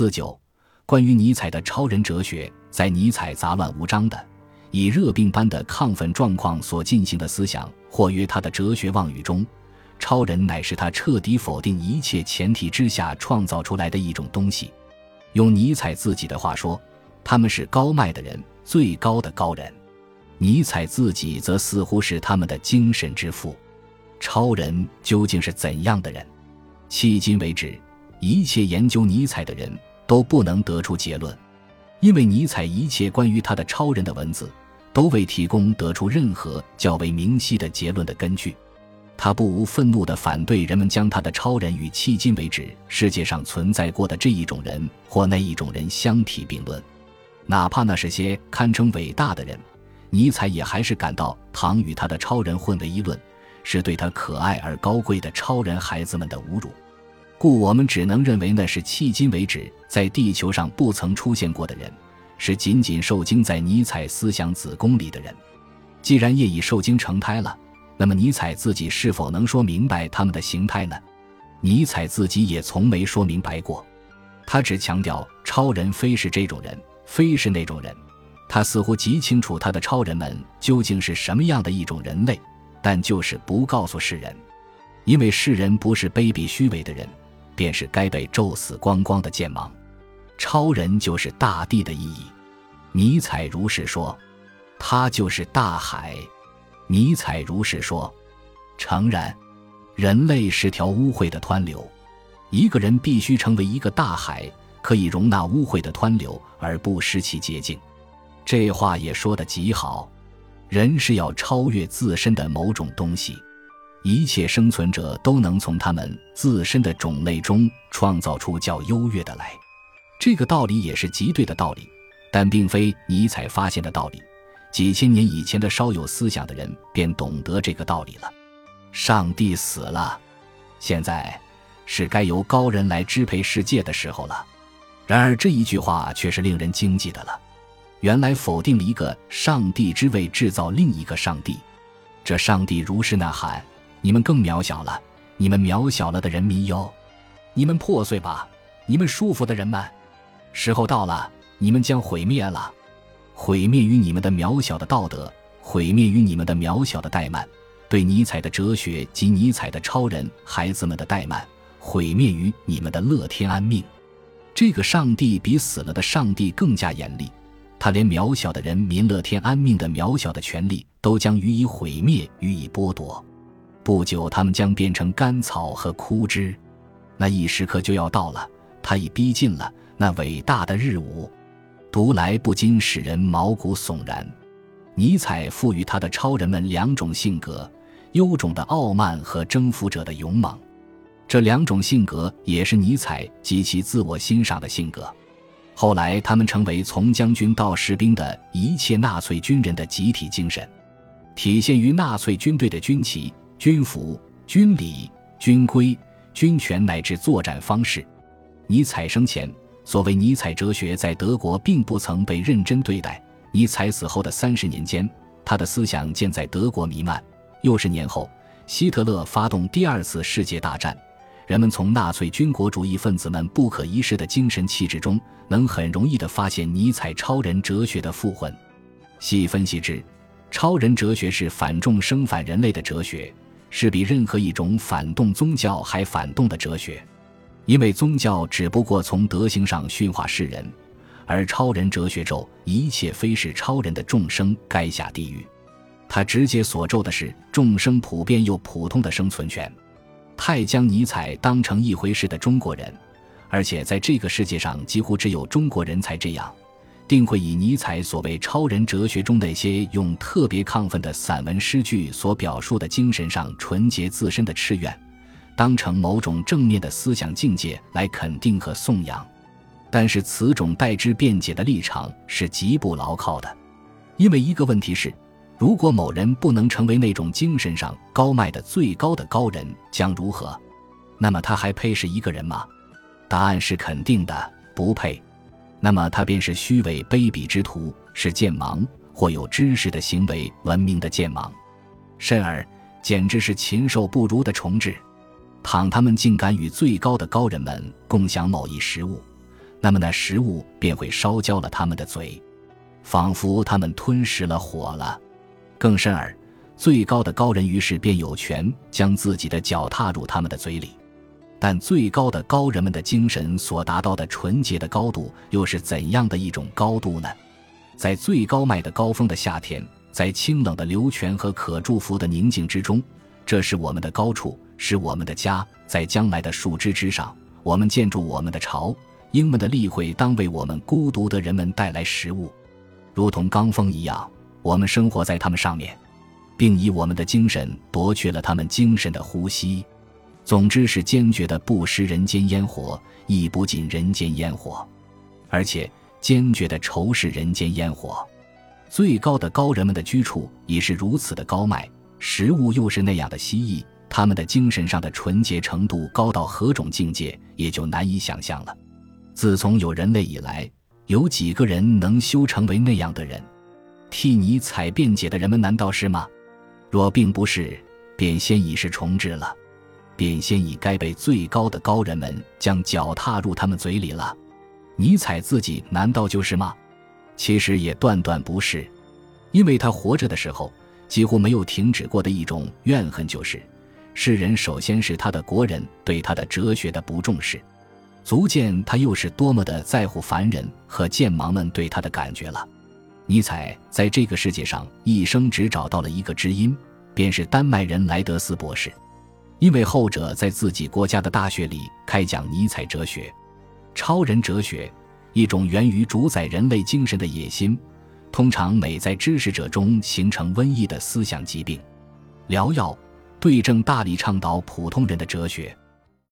四九，关于尼采的超人哲学，在尼采杂乱无章的、以热病般的亢奋状况所进行的思想，或于他的哲学妄语中，超人乃是他彻底否定一切前提之下创造出来的一种东西。用尼采自己的话说，他们是高迈的人，最高的高人。尼采自己则似乎是他们的精神之父。超人究竟是怎样的人？迄今为止，一切研究尼采的人都不能得出结论，因为尼采一切关于他的超人的文字都未提供得出任何较为明晰的结论的根据。他不无愤怒地反对人们将他的超人与迄今为止世界上存在过的这一种人或那一种人相提并论，哪怕那是些堪称伟大的人，尼采也还是感到唐与他的超人混为一论。是对他可爱而高贵的超人孩子们的侮辱，故我们只能认为那是迄今为止在地球上不曾出现过的人，是仅仅受精在尼采思想子宫里的人。既然业已受精成胎了，那么尼采自己是否能说明白他们的形态呢？尼采自己也从没说明白过，他只强调超人非是这种人，非是那种人。他似乎极清楚他的超人们究竟是什么样的一种人类。但就是不告诉世人，因为世人不是卑鄙虚伪的人，便是该被咒死光光的剑芒。超人就是大地的意义，尼采如是说，他就是大海。尼采如是说，诚然，人类是条污秽的湍流，一个人必须成为一个大海，可以容纳污秽的湍流而不失其洁净。这话也说得极好。人是要超越自身的某种东西，一切生存者都能从他们自身的种类中创造出较优越的来。这个道理也是极对的道理，但并非尼采发现的道理。几千年以前的稍有思想的人便懂得这个道理了。上帝死了，现在是该由高人来支配世界的时候了。然而这一句话却是令人惊悸的了。原来否定了一个上帝之位，制造另一个上帝。这上帝如是呐喊：“你们更渺小了，你们渺小了的人民哟，你们破碎吧，你们束缚的人们，时候到了，你们将毁灭了，毁灭于你们的渺小的道德，毁灭于你们的渺小的怠慢，对尼采的哲学及尼采的超人孩子们的怠慢，毁灭于你们的乐天安命。这个上帝比死了的上帝更加严厉。”他连渺小的人民乐天安命的渺小的权利都将予以毁灭，予以剥夺。不久，他们将变成干草和枯枝。那一时刻就要到了，他已逼近了。那伟大的日午，读来不禁使人毛骨悚然。尼采赋予他的超人们两种性格：优种的傲慢和征服者的勇猛。这两种性格也是尼采极其自我欣赏的性格。后来，他们成为从将军到士兵的一切纳粹军人的集体精神，体现于纳粹军队的军旗、军服、军礼、军规、军权乃至作战方式。尼采生前，所谓尼采哲学在德国并不曾被认真对待；尼采死后的三十年间，他的思想渐在德国弥漫。又是年后，希特勒发动第二次世界大战。人们从纳粹军国主义分子们不可一世的精神气质中，能很容易地发现尼采超人哲学的附魂。细分析之，超人哲学是反众生、反人类的哲学，是比任何一种反动宗教还反动的哲学。因为宗教只不过从德行上驯化世人，而超人哲学咒一切非是超人的众生该下地狱。他直接所咒的是众生普遍又普通的生存权。太将尼采当成一回事的中国人，而且在这个世界上几乎只有中国人才这样，定会以尼采所谓超人哲学中那些用特别亢奋的散文诗句所表述的精神上纯洁自身的志愿，当成某种正面的思想境界来肯定和颂扬。但是此种代之辩解的立场是极不牢靠的，因为一个问题是。如果某人不能成为那种精神上高迈的最高的高人，将如何？那么他还配是一个人吗？答案是肯定的，不配。那么他便是虚伪卑鄙之徒，是剑盲或有知识的行为闻名的剑盲，甚而简直是禽兽不如的虫豸。倘他们竟敢与最高的高人们共享某一食物，那么那食物便会烧焦了他们的嘴，仿佛他们吞噬了火了。更甚而，最高的高人于是便有权将自己的脚踏入他们的嘴里。但最高的高人们的精神所达到的纯洁的高度，又是怎样的一种高度呢？在最高迈的高峰的夏天，在清冷的流泉和可祝福的宁静之中，这是我们的高处，是我们的家。在将来的树枝之上，我们建筑我们的巢。鹰们的例会当为我们孤独的人们带来食物，如同罡风一样，我们生活在他们上面，并以我们的精神夺去了他们精神的呼吸。总之是坚决的不食人间烟火，亦不进人间烟火，而且坚决的仇视人间烟火。最高的高人们的居处已是如此的高迈，食物又是那样的稀异，他们的精神上的纯洁程度高到何种境界，也就难以想象了。自从有人类以来，有几个人能修成为那样的人？替你采辩解的人们难道是吗？若并不是，便先已是重置了。便先已该被最高的高人们将脚踏入他们嘴里了。尼采自己难道就是吗？其实也断断不是，因为他活着的时候几乎没有停止过的一种怨恨，就是世人首先是他的国人对他的哲学的不重视，足见他又是多么的在乎凡人和剑盲们对他的感觉了。尼采在这个世界上一生只找到了一个知音，便是丹麦人莱德斯博士。因为后者在自己国家的大学里开讲尼采哲学、超人哲学，一种源于主宰人类精神的野心，通常美在知识者中形成瘟疫的思想疾病。疗药对症大力倡导普通人的哲学，